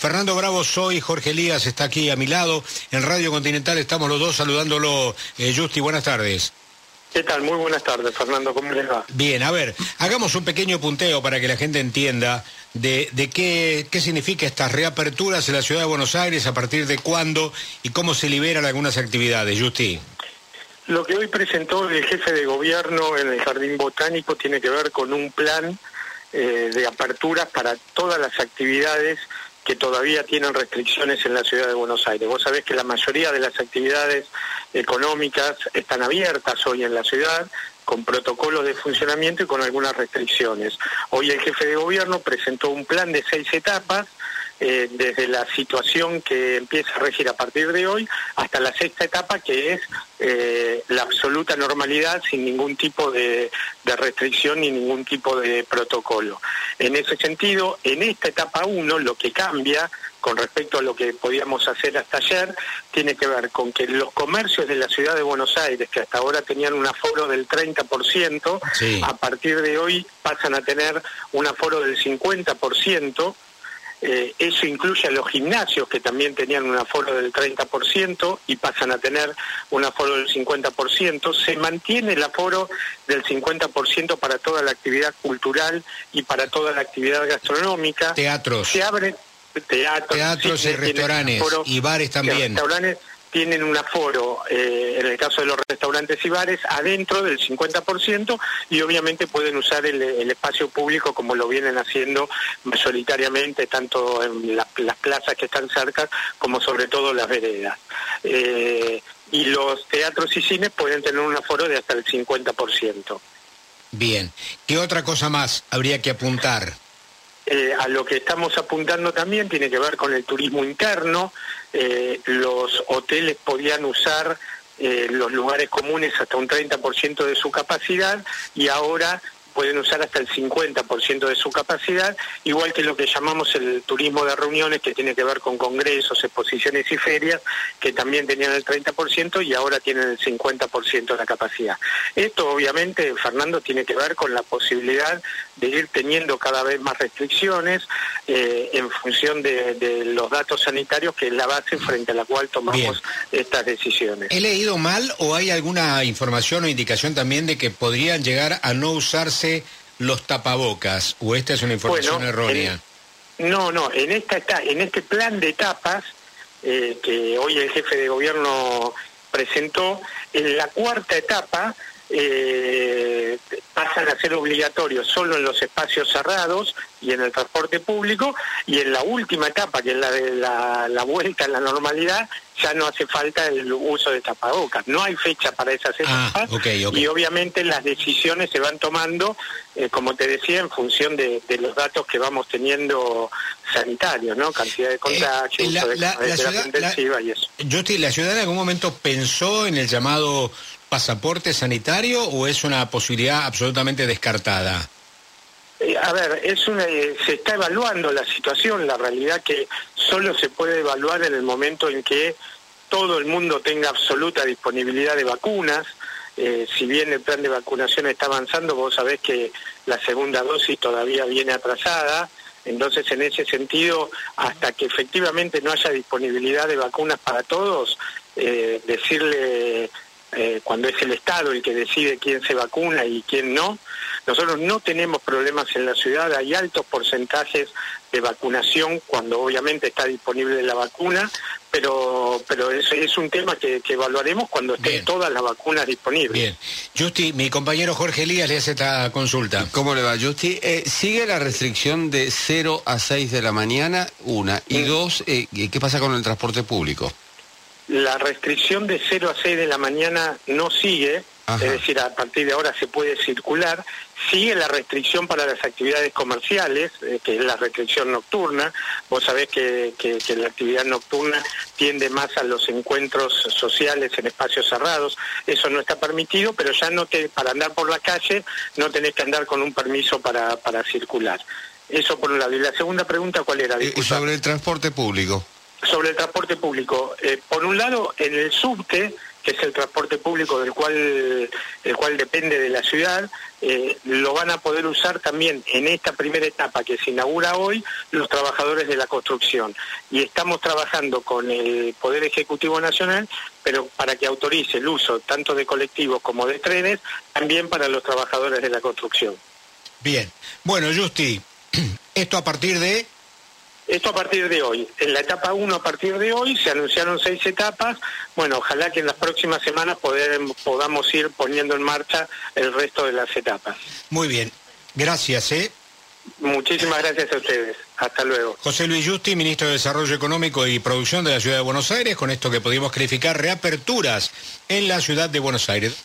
Fernando Bravo soy, Jorge Elías está aquí a mi lado. En Radio Continental estamos los dos saludándolo. Eh, Justi, buenas tardes. ¿Qué tal? Muy buenas tardes, Fernando. ¿Cómo les va? Bien, a ver, hagamos un pequeño punteo para que la gente entienda de, qué, qué significa estas reaperturas en la ciudad de Buenos Aires, a partir de cuándo y cómo se liberan algunas actividades. Justi. Lo que hoy presentó el jefe de gobierno en el Jardín Botánico tiene que ver con un plan eh, de aperturas para todas las actividades que todavía tienen restricciones en la ciudad de Buenos Aires. Vos sabés que la mayoría de las actividades económicas están abiertas hoy en la ciudad con protocolos de funcionamiento y con algunas restricciones. Hoy el jefe de gobierno presentó un plan de seis etapas eh, desde la situación que empieza a regir a partir de hoy hasta la sexta etapa, que es eh, la absoluta normalidad sin ningún tipo de, restricción ni ningún tipo de protocolo. En ese sentido, en esta etapa 1, lo que cambia con respecto a lo que podíamos hacer hasta ayer, tiene que ver con que los comercios de la ciudad de Buenos Aires, que hasta ahora tenían un aforo del 30%, a partir de hoy pasan a tener un aforo del 50%, eh, eso incluye a los gimnasios que también tenían un aforo del 30% y pasan a tener un aforo del 50%. Se mantiene el aforo del 50% para toda la actividad cultural y para toda la actividad gastronómica. Teatros. Se abre teatros, teatros y restaurantes y bares también tienen un aforo, eh, en el caso de los restaurantes y bares, adentro del 50% y obviamente pueden usar el, espacio público como lo vienen haciendo mayoritariamente, tanto en las plazas que están cerca como sobre todo las veredas. Eh, y los teatros y cines pueden tener un aforo de hasta el 50%. Bien, ¿qué otra cosa más habría que apuntar? Eh, a lo que estamos apuntando también tiene que ver con el turismo interno. Eh, los hoteles podían usar eh, los lugares comunes hasta un 30% de su capacidad y ahora pueden usar hasta el 50% de su capacidad, igual que lo que llamamos el turismo de reuniones, que tiene que ver con congresos, exposiciones y ferias, que también tenían el 30% y ahora tienen el 50% de la capacidad. Esto obviamente, Fernando, tiene que ver con la posibilidad de ir teniendo cada vez más restricciones eh, en función de, los datos sanitarios, que es la base frente a la cual tomamos estas decisiones. ¿He leído mal o hay alguna información o indicación también de que podrían llegar a no usarse los tapabocas? ¿O esta es una información errónea? no, no, en, esta, en este plan de etapas eh, que hoy el jefe de gobierno presentó, en la cuarta etapa eh, pasan a ser obligatorios solo en los espacios cerrados y en el transporte público y en la última etapa, que es la de la, vuelta a la normalidad, ya no hace falta el uso de tapabocas. No hay fecha para esas ah, etapas y obviamente las decisiones se van tomando, eh, como te decía, en función de, los datos que vamos teniendo sanitarios, ¿no? Cantidad de eh, contagios, la, ciudad, y eso. ¿la ciudad en algún momento pensó en el llamado pasaporte sanitario o es una posibilidad absolutamente descartada? Eh, a ver, es una, eh, se está evaluando la situación, la realidad que solo se puede evaluar en el momento en que todo el mundo tenga absoluta disponibilidad de vacunas. Eh, si bien el plan de vacunación está avanzando, vos sabés que la segunda dosis todavía viene atrasada. Entonces, en ese sentido, hasta que efectivamente no haya disponibilidad de vacunas para todos, decirle eh, cuando es el Estado el que decide quién se vacuna y quién no. Nosotros no tenemos problemas en la ciudad, hay altos porcentajes de vacunación cuando obviamente está disponible la vacuna, pero pero es, es un tema que, evaluaremos cuando estén todas las vacunas disponibles. Bien. Justi, mi compañero Jorge Elías le hace esta consulta. ¿Cómo le va, Justi? Eh, ¿Sigue la restricción de 0 a 6 de la mañana? Una. Y dos, eh, ¿qué pasa con el transporte público? La restricción de 0 a 6 de la mañana no sigue, es decir, a partir de ahora se puede circular, sigue la restricción para las actividades comerciales, eh, que es la restricción nocturna, vos sabés que, la actividad nocturna tiende más a los encuentros sociales en espacios cerrados, eso no está permitido, pero ya no te, para andar por la calle no tenés que andar con un permiso para, para circular. Eso por un lado. Y la segunda pregunta, ¿cuál era? Eh, sobre el transporte público sobre el transporte público. Eh, por un lado, en el subte que es el transporte público del cual, el cual depende de la ciudad, eh, lo van a poder usar también en esta primera etapa que se inaugura hoy los trabajadores de la construcción. Y estamos trabajando con el Poder Ejecutivo Nacional, pero para que autorice el uso tanto de colectivos como de trenes, también para los trabajadores de la construcción. Bien. Bueno, Justi, esto a partir de esto a partir de hoy. En la etapa 1 a partir de hoy se anunciaron seis etapas. Bueno, ojalá que en las próximas semanas podamos ir poniendo en marcha el resto de las etapas. Muy bien. Gracias, ¿eh? Muchísimas gracias a ustedes. Hasta luego. José Luis Justi, ministro de Desarrollo Económico y Producción de la Ciudad de Buenos Aires, con esto que pudimos calificar reaperturas en la Ciudad de Buenos Aires.